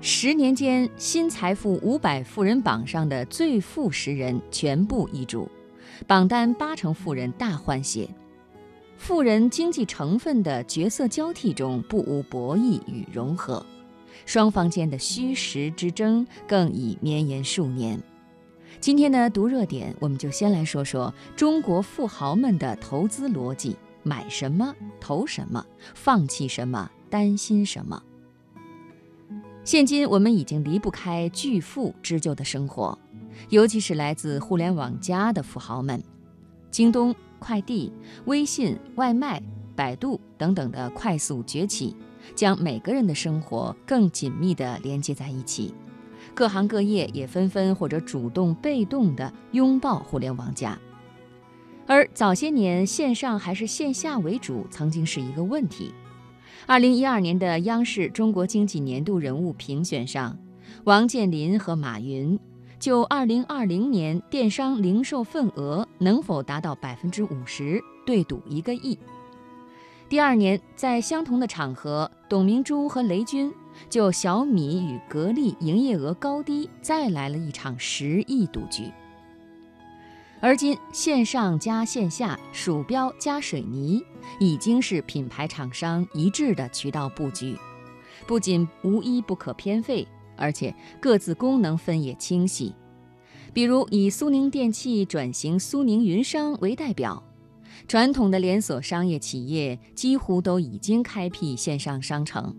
十年间，新财富五百富人榜上的最富十人全部易主，榜单八成富人大换血。富人经济成分的角色交替中，不无博弈与融合，双方间的虚实之争更已绵延数年。今天呢，读热点，我们就先来说说中国富豪们的投资逻辑：买什么，投什么，放弃什么，担心什么。现今我们已经离不开巨富织就的生活，尤其是来自互联网加的富豪们，京东、快递、微信、外卖、百度等等的快速崛起，将每个人的生活更紧密地连接在一起。各行各业也纷纷或者主动、被动地拥抱互联网加。而早些年线上还是线下为主，曾经是一个问题。二零一二年的央视中国经济年度人物评选上，王健林和马云就二零二零年电商零售份额能否达到百分之五十对赌一个亿。第二年，在相同的场合，董明珠和雷军就小米与格力营业额高低再来了一场十亿赌局。而今，线上加线下，鼠标加水泥，已经是品牌厂商一致的渠道布局。不仅无一不可偏废，而且各自功能分也清晰。比如以苏宁电器转型苏宁云商为代表，传统的连锁商业企业几乎都已经开辟线上商城，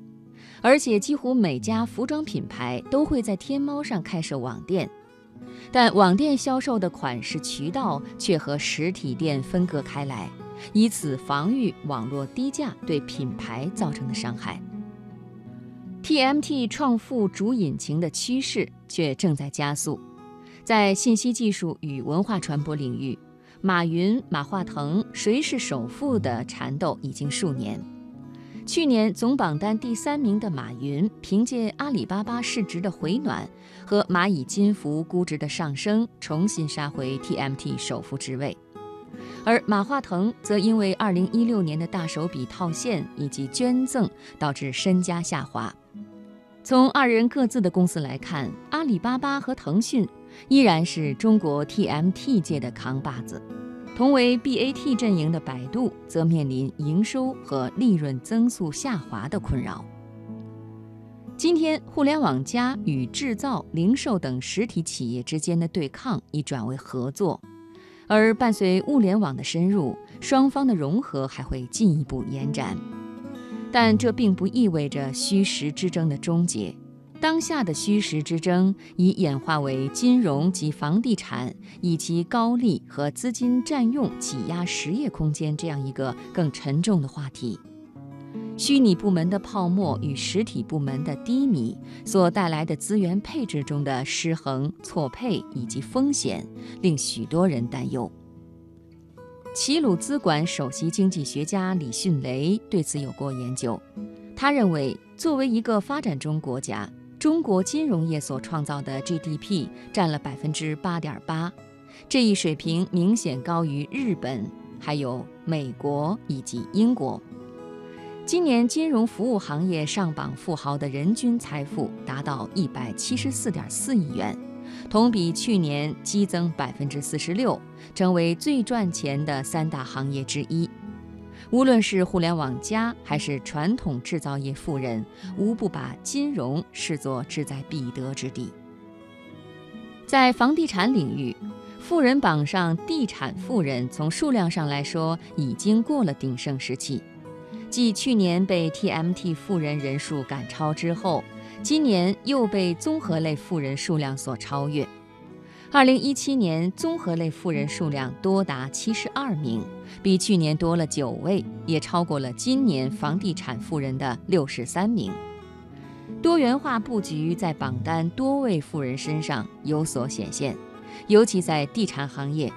而且几乎每家服装品牌都会在天猫上开设网店。但网店销售的款式渠道却和实体店分割开来，以此防御网络低价对品牌造成的伤害。TMT 创富主引擎的趋势却正在加速，在信息技术与文化传播领域，马云、马化腾谁是首富的缠斗已经数年。去年总榜单第三名的马云，凭借阿里巴巴市值的回暖和蚂蚁金服估值的上升，重新杀回 TMT 首富之位。而马化腾则因为2016年的大手笔套现以及捐赠，导致身家下滑。从二人各自的公司来看，阿里巴巴和腾讯依然是中国 TMT 界的扛把子。同为 BAT 阵营的百度，则面临营收和利润增速下滑的困扰。今天，互联网加与制造、零售等实体企业之间的对抗已转为合作，而伴随物联网的深入，双方的融合还会进一步延展。但这并不意味着虚实之争的终结。当下的虚实之争已演化为金融及房地产以及高利和资金占用挤压实业空间这样一个更沉重的话题。虚拟部门的泡沫与实体部门的低迷所带来的资源配置中的失衡、错配以及风险，令许多人担忧。齐鲁资管首席经济学家李迅雷对此有过研究，他认为，作为一个发展中国家，中国金融业所创造的 GDP 占了百分之八点八，这一水平明显高于日本、还有美国以及英国。今年金融服务行业上榜富豪的人均财富达到一百七十四点四亿元，同比去年激增百分之四十六，成为最赚钱的三大行业之一。无论是互联网加还是传统制造业富人，无不把金融视作志在必得之地。在房地产领域，富人榜上地产富人从数量上来说已经过了鼎盛时期，继去年被 TMT 富人人数赶超之后，今年又被综合类富人数量所超越。二零一七年综合类富人数量多达七十二名，比去年多了九位，也超过了今年房地产富人的六十三名。多元化布局在榜单多位富人身上有所显现，尤其在地产行业，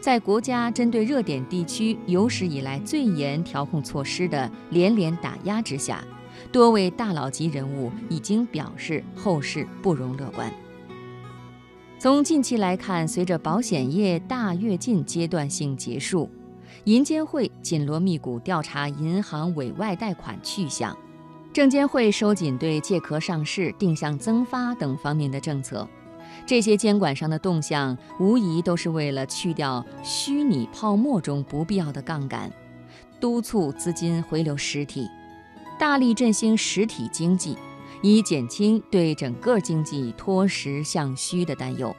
在国家针对热点地区有史以来最严调控措施的连连打压之下，多位大佬级人物已经表示后市不容乐观。从近期来看，随着保险业大跃进阶段性结束，银监会紧锣密鼓调查银行委外贷款去向，证监会收紧对借壳上市、定向增发等方面的政策，这些监管上的动向，无疑都是为了去掉虚拟泡沫中不必要的杠杆，督促资金回流实体，大力振兴实体经济，以减轻对整个经济脱实向虚的担忧。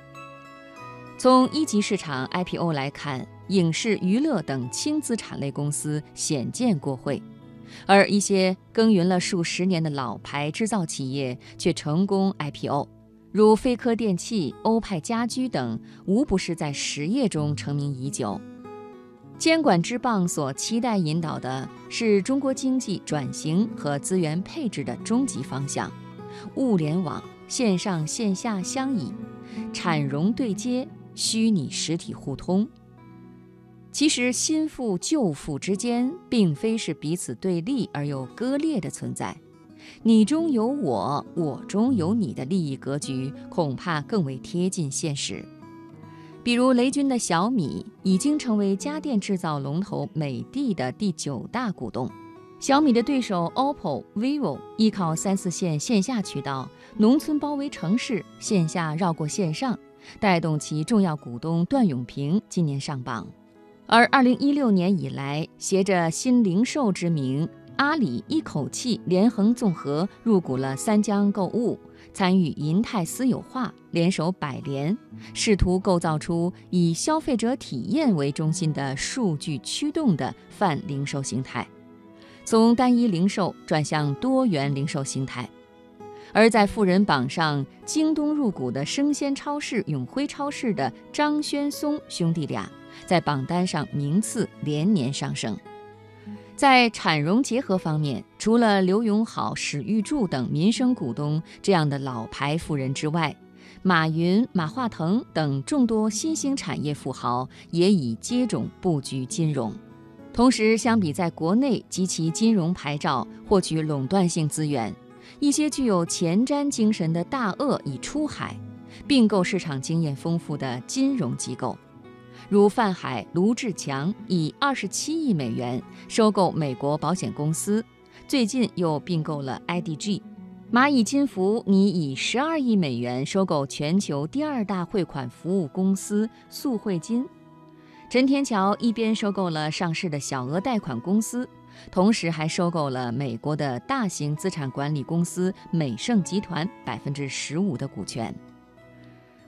从一级市场 IPO 来看，影视娱乐等轻资产类公司鲜见过会。而一些耕耘了数十年的老牌制造企业却成功 IPO，如飞科电器、欧派家居等，无不是在实业中成名已久。监管之棒所期待引导的是中国经济转型和资源配置的终极方向：物联网、线上线下相倚、产融对接、虚拟实体互通。其实，新富旧富之间并非是彼此对立而又割裂的存在，你中有我，我中有你的利益格局，恐怕更为贴近现实。比如，雷军的小米已经成为家电制造龙头美的的第九大股东，小米的对手 OPPO、vivo 依靠三四线线下渠道，农村包围城市，线下绕过线上，带动其重要股东段永平今年上榜。而二零一六年以来，携着新零售之名，阿里一口气连横纵合入股了三江购物，参与银泰私有化，联手百联，试图构造出以消费者体验为中心的数据驱动的泛零售形态，从单一零售转向多元零售形态。而在富人榜上，京东入股的生鲜超市永辉超市的张轩松兄弟俩。在榜单上名次连年上升。在产融结合方面，除了刘永好、史玉柱等民生股东这样的老牌富人之外，马云、马化腾等众多新兴产业富豪也已接踵布局金融。同时，相比在国内及其金融牌照获取垄断性资源，一些具有前瞻精神的大鳄已出海，并购市场经验丰富的金融机构。如泛海卢志强以二十七亿美元收购美国保险公司，最近又并购了 IDG；蚂蚁金服拟以十二亿美元收购全球第二大汇款服务公司速汇金；陈天桥一边收购了上市的小额贷款公司，同时还收购了美国的大型资产管理公司美盛集团百分之十五的股权。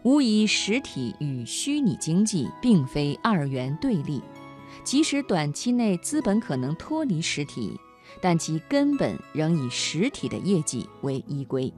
无疑，实体与虚拟经济并非二元对立。即使短期内资本可能脱离实体，但其根本仍以实体的业绩为依归。